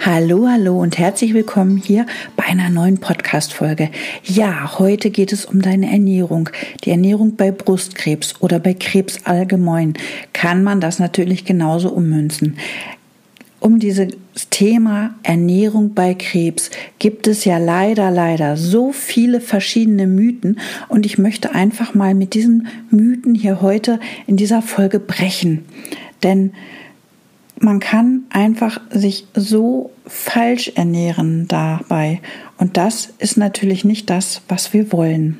Hallo, hallo und herzlich willkommen hier bei einer neuen Podcast-Folge. Ja, heute geht es um deine Ernährung. Die Ernährung bei Brustkrebs oder bei Krebs allgemein kann man das natürlich genauso ummünzen. Um dieses Thema Ernährung bei Krebs gibt es ja leider, leider so viele verschiedene Mythen und ich möchte einfach mal mit diesen Mythen hier heute in dieser Folge brechen. Denn man kann einfach sich so falsch ernähren dabei. Und das ist natürlich nicht das, was wir wollen.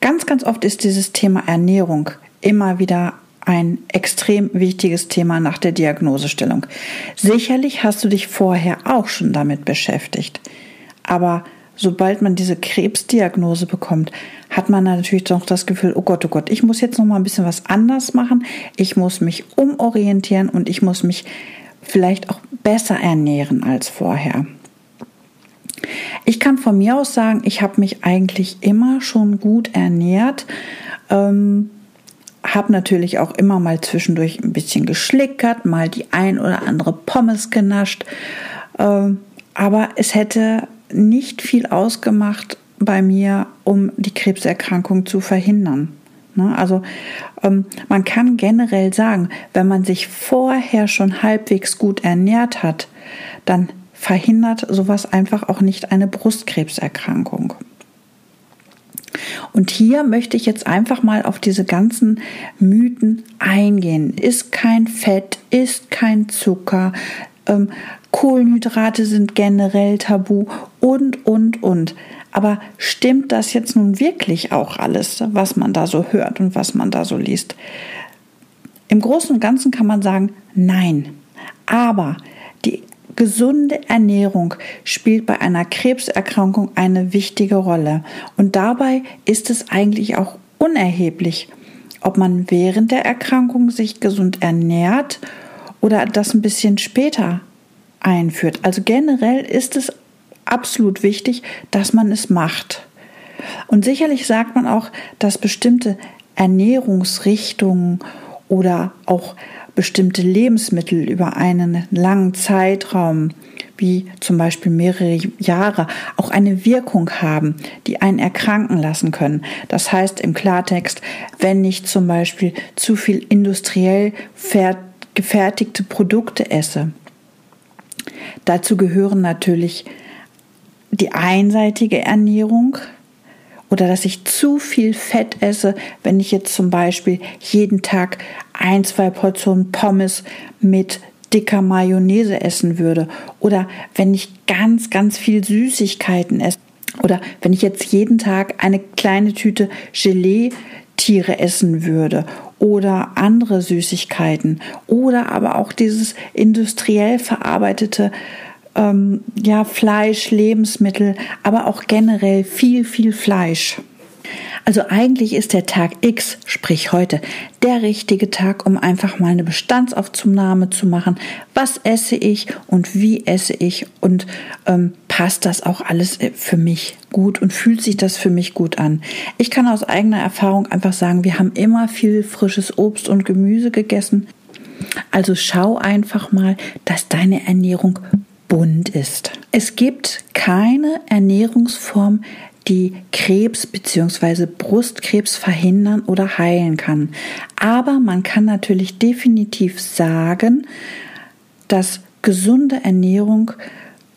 Ganz, ganz oft ist dieses Thema Ernährung immer wieder ein extrem wichtiges Thema nach der Diagnosestellung. Sicherlich hast du dich vorher auch schon damit beschäftigt. Aber sobald man diese Krebsdiagnose bekommt, hat man natürlich doch das Gefühl, oh Gott, oh Gott, ich muss jetzt noch mal ein bisschen was anders machen. Ich muss mich umorientieren und ich muss mich vielleicht auch besser ernähren als vorher. Ich kann von mir aus sagen, ich habe mich eigentlich immer schon gut ernährt. Ähm, habe natürlich auch immer mal zwischendurch ein bisschen geschlickert, mal die ein oder andere Pommes genascht. Ähm, aber es hätte nicht viel ausgemacht bei mir, um die Krebserkrankung zu verhindern. Ne? Also ähm, man kann generell sagen, wenn man sich vorher schon halbwegs gut ernährt hat, dann verhindert sowas einfach auch nicht eine Brustkrebserkrankung. Und hier möchte ich jetzt einfach mal auf diese ganzen Mythen eingehen. Ist kein Fett, ist kein Zucker, ähm, Kohlenhydrate sind generell tabu und, und, und. Aber stimmt das jetzt nun wirklich auch alles, was man da so hört und was man da so liest? Im Großen und Ganzen kann man sagen, nein. Aber die gesunde Ernährung spielt bei einer Krebserkrankung eine wichtige Rolle. Und dabei ist es eigentlich auch unerheblich, ob man während der Erkrankung sich gesund ernährt oder das ein bisschen später einführt. Also generell ist es absolut wichtig, dass man es macht. Und sicherlich sagt man auch, dass bestimmte Ernährungsrichtungen oder auch bestimmte Lebensmittel über einen langen Zeitraum, wie zum Beispiel mehrere Jahre, auch eine Wirkung haben, die einen erkranken lassen können. Das heißt im Klartext, wenn ich zum Beispiel zu viel industriell gefertigte Produkte esse. Dazu gehören natürlich die einseitige Ernährung oder dass ich zu viel Fett esse, wenn ich jetzt zum Beispiel jeden Tag ein, zwei Portionen Pommes mit dicker Mayonnaise essen würde oder wenn ich ganz, ganz viel Süßigkeiten esse oder wenn ich jetzt jeden Tag eine kleine Tüte Gelee-Tiere essen würde oder andere Süßigkeiten oder aber auch dieses industriell verarbeitete ähm, ja, Fleisch, Lebensmittel, aber auch generell viel, viel Fleisch. Also eigentlich ist der Tag X, sprich heute, der richtige Tag, um einfach mal eine Bestandsaufnahme zu machen. Was esse ich und wie esse ich und ähm, passt das auch alles äh, für mich gut und fühlt sich das für mich gut an? Ich kann aus eigener Erfahrung einfach sagen, wir haben immer viel frisches Obst und Gemüse gegessen. Also schau einfach mal, dass deine Ernährung bunt ist. Es gibt keine Ernährungsform, die Krebs bzw. Brustkrebs verhindern oder heilen kann. Aber man kann natürlich definitiv sagen, dass gesunde Ernährung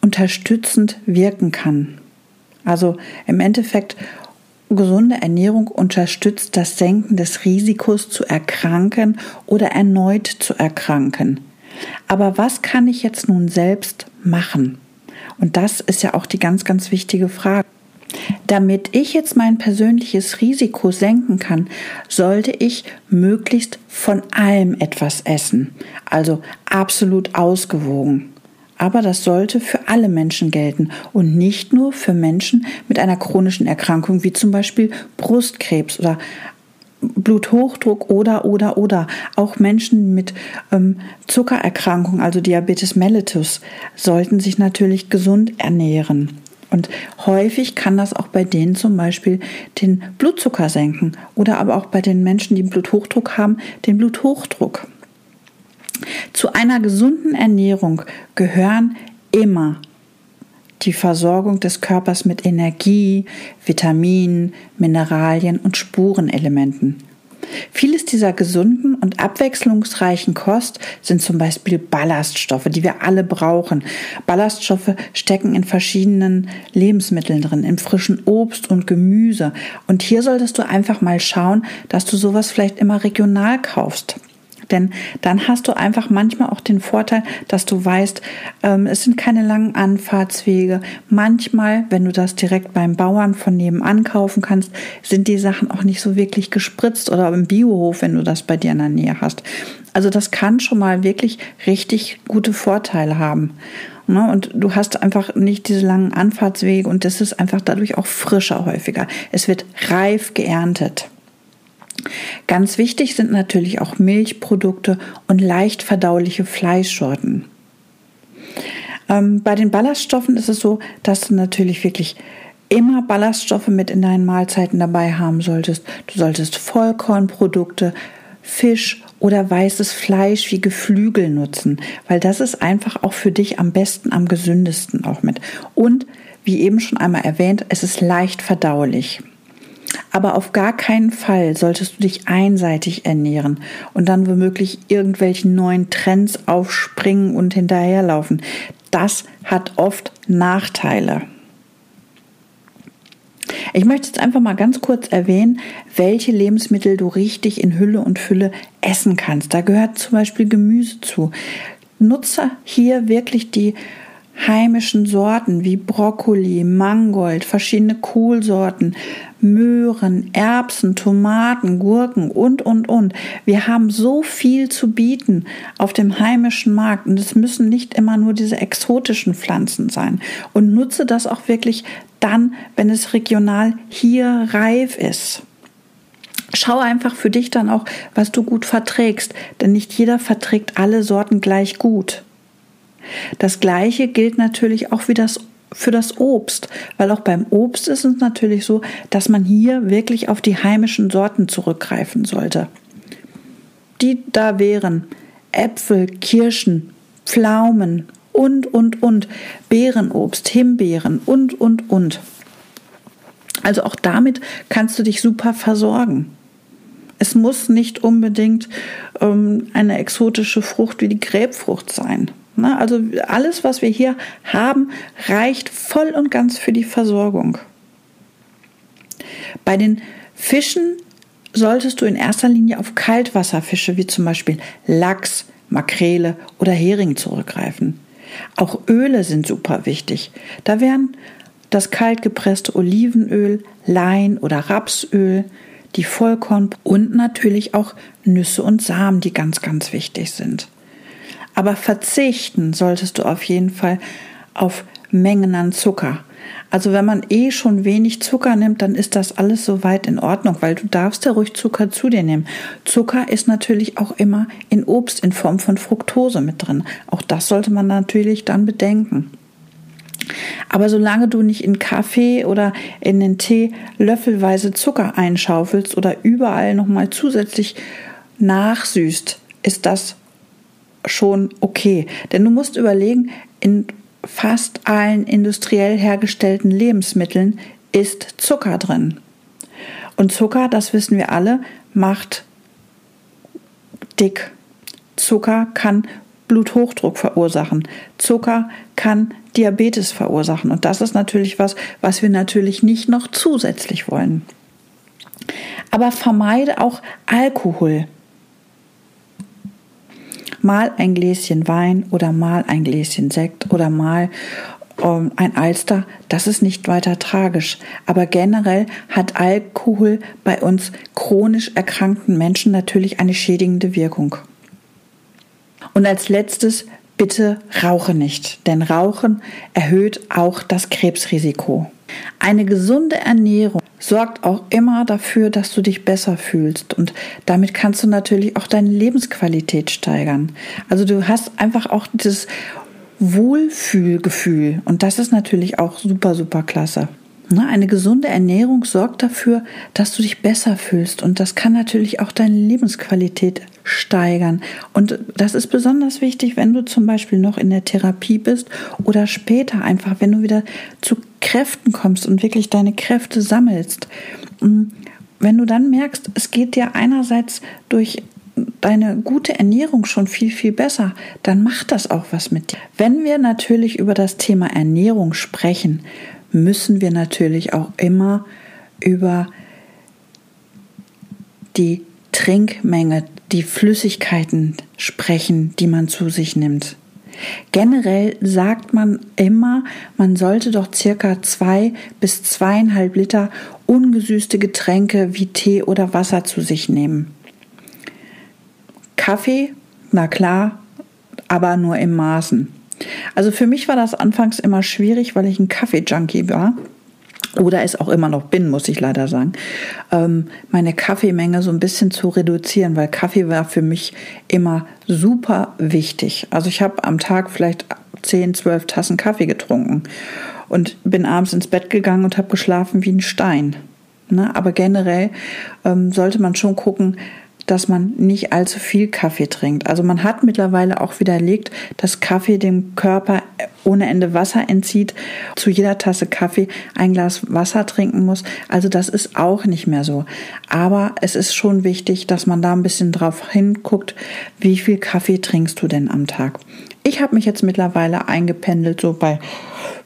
unterstützend wirken kann. Also im Endeffekt, gesunde Ernährung unterstützt das Senken des Risikos zu erkranken oder erneut zu erkranken. Aber was kann ich jetzt nun selbst machen? Und das ist ja auch die ganz, ganz wichtige Frage. Damit ich jetzt mein persönliches Risiko senken kann, sollte ich möglichst von allem etwas essen, also absolut ausgewogen. Aber das sollte für alle Menschen gelten und nicht nur für Menschen mit einer chronischen Erkrankung wie zum Beispiel Brustkrebs oder Bluthochdruck oder, oder, oder. Auch Menschen mit ähm, Zuckererkrankung, also Diabetes mellitus, sollten sich natürlich gesund ernähren. Und häufig kann das auch bei denen zum Beispiel den Blutzucker senken oder aber auch bei den Menschen, die Bluthochdruck haben, den Bluthochdruck. Zu einer gesunden Ernährung gehören immer die Versorgung des Körpers mit Energie, Vitaminen, Mineralien und Spurenelementen. Vieles dieser gesunden und abwechslungsreichen Kost sind zum Beispiel Ballaststoffe, die wir alle brauchen. Ballaststoffe stecken in verschiedenen Lebensmitteln drin, im frischen Obst und Gemüse. Und hier solltest du einfach mal schauen, dass du sowas vielleicht immer regional kaufst. Denn dann hast du einfach manchmal auch den Vorteil, dass du weißt, ähm, es sind keine langen Anfahrtswege. Manchmal, wenn du das direkt beim Bauern von nebenan kaufen kannst, sind die Sachen auch nicht so wirklich gespritzt oder im Biohof, wenn du das bei dir in der Nähe hast. Also das kann schon mal wirklich richtig gute Vorteile haben. Ne? Und du hast einfach nicht diese langen Anfahrtswege und das ist einfach dadurch auch frischer häufiger. Es wird reif geerntet. Ganz wichtig sind natürlich auch Milchprodukte und leicht verdauliche Fleischsorten. Ähm, bei den Ballaststoffen ist es so, dass du natürlich wirklich immer Ballaststoffe mit in deinen Mahlzeiten dabei haben solltest. Du solltest Vollkornprodukte, Fisch oder weißes Fleisch wie Geflügel nutzen, weil das ist einfach auch für dich am besten, am gesündesten auch mit. Und wie eben schon einmal erwähnt, es ist leicht verdaulich. Aber auf gar keinen Fall solltest du dich einseitig ernähren und dann womöglich irgendwelchen neuen Trends aufspringen und hinterherlaufen. Das hat oft Nachteile. Ich möchte jetzt einfach mal ganz kurz erwähnen, welche Lebensmittel du richtig in Hülle und Fülle essen kannst. Da gehört zum Beispiel Gemüse zu. Nutze hier wirklich die heimischen Sorten wie Brokkoli, Mangold, verschiedene Kohlsorten, Möhren, Erbsen, Tomaten, Gurken und, und, und. Wir haben so viel zu bieten auf dem heimischen Markt und es müssen nicht immer nur diese exotischen Pflanzen sein. Und nutze das auch wirklich dann, wenn es regional hier reif ist. Schau einfach für dich dann auch, was du gut verträgst, denn nicht jeder verträgt alle Sorten gleich gut. Das gleiche gilt natürlich auch wie das für das Obst, weil auch beim Obst ist es natürlich so, dass man hier wirklich auf die heimischen Sorten zurückgreifen sollte. Die da wären Äpfel, Kirschen, Pflaumen und, und, und, Beerenobst, Himbeeren und, und, und. Also auch damit kannst du dich super versorgen. Es muss nicht unbedingt ähm, eine exotische Frucht wie die Gräbfrucht sein. Na, also alles, was wir hier haben, reicht voll und ganz für die Versorgung. Bei den Fischen solltest du in erster Linie auf Kaltwasserfische wie zum Beispiel Lachs, Makrele oder Hering zurückgreifen. Auch Öle sind super wichtig. Da wären das kaltgepresste Olivenöl, Lein oder Rapsöl, die Vollkorn und natürlich auch Nüsse und Samen, die ganz, ganz wichtig sind. Aber verzichten solltest du auf jeden Fall auf Mengen an Zucker. Also wenn man eh schon wenig Zucker nimmt, dann ist das alles soweit in Ordnung, weil du darfst ja ruhig Zucker zu dir nehmen. Zucker ist natürlich auch immer in Obst in Form von Fructose mit drin. Auch das sollte man natürlich dann bedenken. Aber solange du nicht in Kaffee oder in den Tee löffelweise Zucker einschaufelst oder überall nochmal zusätzlich nachsüßt, ist das schon okay. Denn du musst überlegen, in fast allen industriell hergestellten Lebensmitteln ist Zucker drin. Und Zucker, das wissen wir alle, macht dick. Zucker kann Bluthochdruck verursachen. Zucker kann Diabetes verursachen. Und das ist natürlich was, was wir natürlich nicht noch zusätzlich wollen. Aber vermeide auch Alkohol mal ein Gläschen Wein oder mal ein Gläschen Sekt oder mal ähm, ein Alster, das ist nicht weiter tragisch. Aber generell hat Alkohol bei uns chronisch erkrankten Menschen natürlich eine schädigende Wirkung. Und als letztes, bitte rauche nicht, denn Rauchen erhöht auch das Krebsrisiko. Eine gesunde Ernährung sorgt auch immer dafür, dass du dich besser fühlst und damit kannst du natürlich auch deine Lebensqualität steigern. Also du hast einfach auch dieses Wohlfühlgefühl und das ist natürlich auch super, super klasse. Ne, eine gesunde Ernährung sorgt dafür, dass du dich besser fühlst und das kann natürlich auch deine Lebensqualität steigern. Und das ist besonders wichtig, wenn du zum Beispiel noch in der Therapie bist oder später einfach, wenn du wieder zu Kräften kommst und wirklich deine Kräfte sammelst. Mm, wenn du dann merkst, es geht dir einerseits durch deine gute Ernährung schon viel, viel besser, dann macht das auch was mit dir. Wenn wir natürlich über das Thema Ernährung sprechen, müssen wir natürlich auch immer über die Trinkmenge, die Flüssigkeiten sprechen, die man zu sich nimmt. Generell sagt man immer, man sollte doch circa zwei bis zweieinhalb Liter ungesüßte Getränke wie Tee oder Wasser zu sich nehmen. Kaffee, na klar, aber nur im Maßen. Also für mich war das anfangs immer schwierig, weil ich ein Kaffee-Junkie war oder es auch immer noch bin, muss ich leider sagen, ähm, meine Kaffeemenge so ein bisschen zu reduzieren, weil Kaffee war für mich immer super wichtig. Also ich habe am Tag vielleicht 10, 12 Tassen Kaffee getrunken und bin abends ins Bett gegangen und habe geschlafen wie ein Stein. Ne? Aber generell ähm, sollte man schon gucken, dass man nicht allzu viel Kaffee trinkt. Also man hat mittlerweile auch widerlegt, dass Kaffee dem Körper ohne Ende Wasser entzieht, zu jeder Tasse Kaffee ein Glas Wasser trinken muss. Also das ist auch nicht mehr so. Aber es ist schon wichtig, dass man da ein bisschen drauf hinguckt, wie viel Kaffee trinkst du denn am Tag. Ich habe mich jetzt mittlerweile eingependelt so bei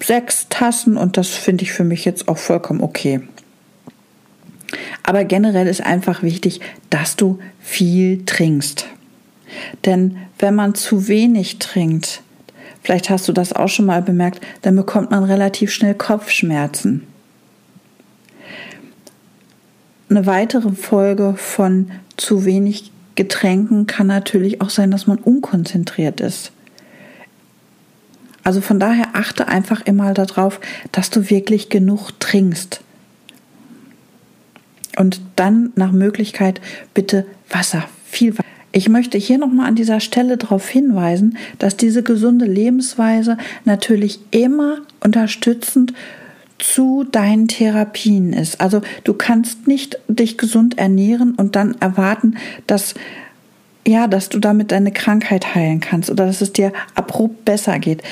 sechs Tassen und das finde ich für mich jetzt auch vollkommen okay. Aber generell ist einfach wichtig, dass du viel trinkst. Denn wenn man zu wenig trinkt, vielleicht hast du das auch schon mal bemerkt, dann bekommt man relativ schnell Kopfschmerzen. Eine weitere Folge von zu wenig Getränken kann natürlich auch sein, dass man unkonzentriert ist. Also von daher achte einfach immer darauf, dass du wirklich genug trinkst. Und dann nach Möglichkeit bitte Wasser, viel Wasser. Ich möchte hier nochmal an dieser Stelle darauf hinweisen, dass diese gesunde Lebensweise natürlich immer unterstützend zu deinen Therapien ist. Also du kannst nicht dich gesund ernähren und dann erwarten, dass ja, dass du damit deine Krankheit heilen kannst oder dass es dir abrupt besser geht.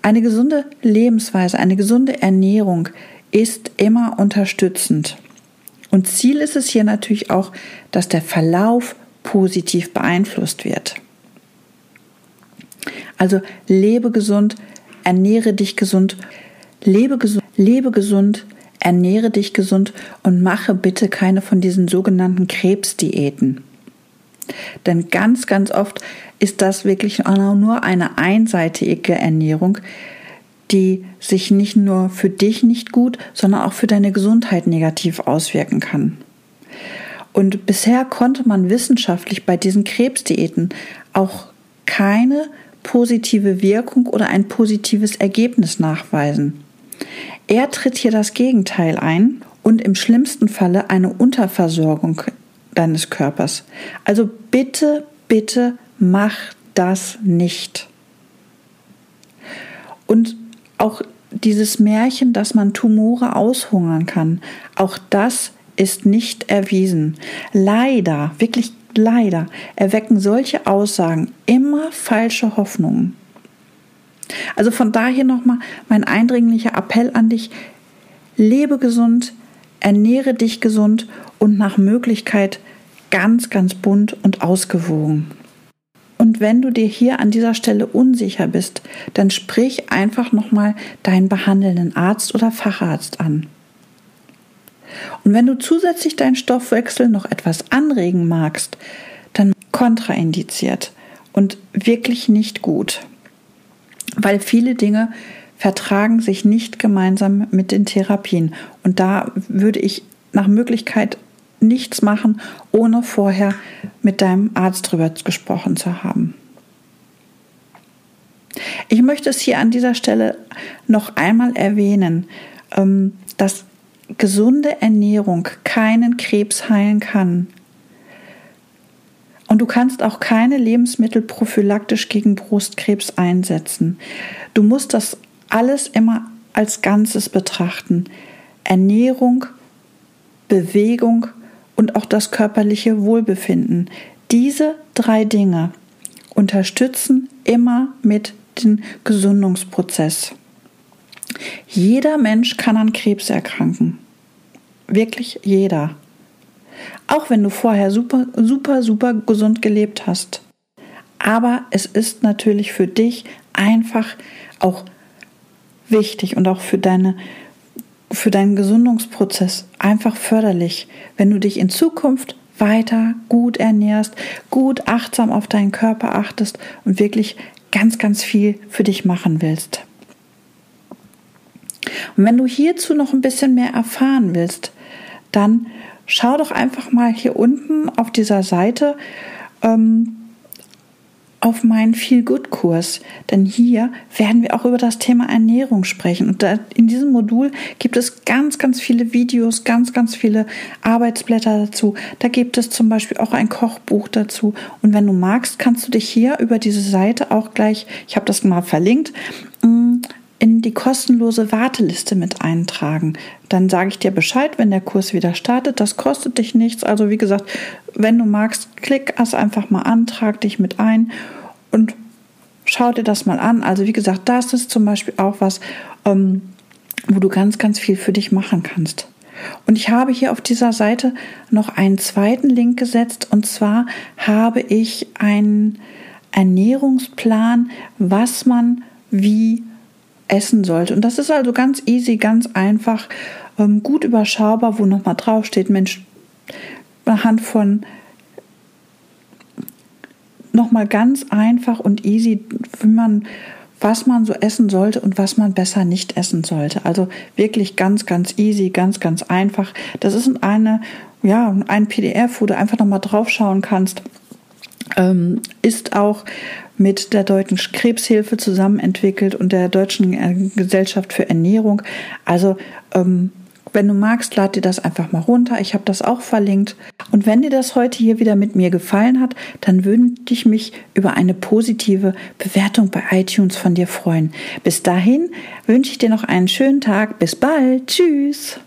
Eine gesunde Lebensweise, eine gesunde Ernährung ist immer unterstützend. Und Ziel ist es hier natürlich auch, dass der Verlauf positiv beeinflusst wird. Also lebe gesund, ernähre dich gesund, lebe gesund, lebe gesund, ernähre dich gesund und mache bitte keine von diesen sogenannten Krebsdiäten. Denn ganz, ganz oft ist das wirklich nur eine einseitige Ernährung, die sich nicht nur für dich nicht gut, sondern auch für deine Gesundheit negativ auswirken kann. Und bisher konnte man wissenschaftlich bei diesen Krebsdiäten auch keine positive Wirkung oder ein positives Ergebnis nachweisen. Er tritt hier das Gegenteil ein und im schlimmsten Falle eine Unterversorgung deines Körpers. Also bitte, bitte mach das nicht. Und auch dieses Märchen, dass man Tumore aushungern kann, auch das ist nicht erwiesen. Leider, wirklich leider, erwecken solche Aussagen immer falsche Hoffnungen. Also von daher nochmal mein eindringlicher Appell an dich, lebe gesund, ernähre dich gesund und nach Möglichkeit ganz, ganz bunt und ausgewogen. Und wenn du dir hier an dieser Stelle unsicher bist, dann sprich einfach nochmal deinen behandelnden Arzt oder Facharzt an. Und wenn du zusätzlich deinen Stoffwechsel noch etwas anregen magst, dann kontraindiziert und wirklich nicht gut. Weil viele Dinge vertragen sich nicht gemeinsam mit den Therapien. Und da würde ich nach Möglichkeit nichts machen, ohne vorher mit deinem Arzt drüber gesprochen zu haben. Ich möchte es hier an dieser Stelle noch einmal erwähnen, ähm, dass gesunde Ernährung keinen Krebs heilen kann. Und du kannst auch keine Lebensmittel prophylaktisch gegen Brustkrebs einsetzen. Du musst das alles immer als Ganzes betrachten. Ernährung, Bewegung und auch das körperliche Wohlbefinden. Diese drei Dinge unterstützen immer mit dem Gesundungsprozess. Jeder Mensch kann an Krebs erkranken. Wirklich jeder. Auch wenn du vorher super, super, super gesund gelebt hast. Aber es ist natürlich für dich einfach auch wichtig und auch für deine für deinen Gesundungsprozess einfach förderlich, wenn du dich in Zukunft weiter gut ernährst, gut achtsam auf deinen Körper achtest und wirklich ganz, ganz viel für dich machen willst. Und wenn du hierzu noch ein bisschen mehr erfahren willst, dann schau doch einfach mal hier unten auf dieser Seite ähm, auf meinen Feel Good Kurs, denn hier werden wir auch über das Thema Ernährung sprechen und in diesem Modul gibt es ganz, ganz viele Videos, ganz, ganz viele Arbeitsblätter dazu. Da gibt es zum Beispiel auch ein Kochbuch dazu und wenn du magst, kannst du dich hier über diese Seite auch gleich, ich habe das mal verlinkt, mm, in die kostenlose Warteliste mit eintragen. Dann sage ich dir Bescheid, wenn der Kurs wieder startet. Das kostet dich nichts. Also wie gesagt, wenn du magst, klick es einfach mal an, trag dich mit ein und schau dir das mal an. Also wie gesagt, das ist zum Beispiel auch was, ähm, wo du ganz, ganz viel für dich machen kannst. Und ich habe hier auf dieser Seite noch einen zweiten Link gesetzt und zwar habe ich einen Ernährungsplan, was man wie essen sollte. Und das ist also ganz easy, ganz einfach, ähm, gut überschaubar, wo nochmal draufsteht, Mensch, anhand von nochmal ganz einfach und easy, wie man, was man so essen sollte und was man besser nicht essen sollte. Also wirklich ganz, ganz easy, ganz, ganz einfach. Das ist eine, ja, ein PDF, wo du einfach nochmal draufschauen kannst. Ähm, ist auch mit der Deutschen Krebshilfe zusammen entwickelt und der Deutschen äh, Gesellschaft für Ernährung. Also ähm, wenn du magst, lad dir das einfach mal runter. Ich habe das auch verlinkt. Und wenn dir das heute hier wieder mit mir gefallen hat, dann würde ich mich über eine positive Bewertung bei iTunes von dir freuen. Bis dahin wünsche ich dir noch einen schönen Tag. Bis bald. Tschüss.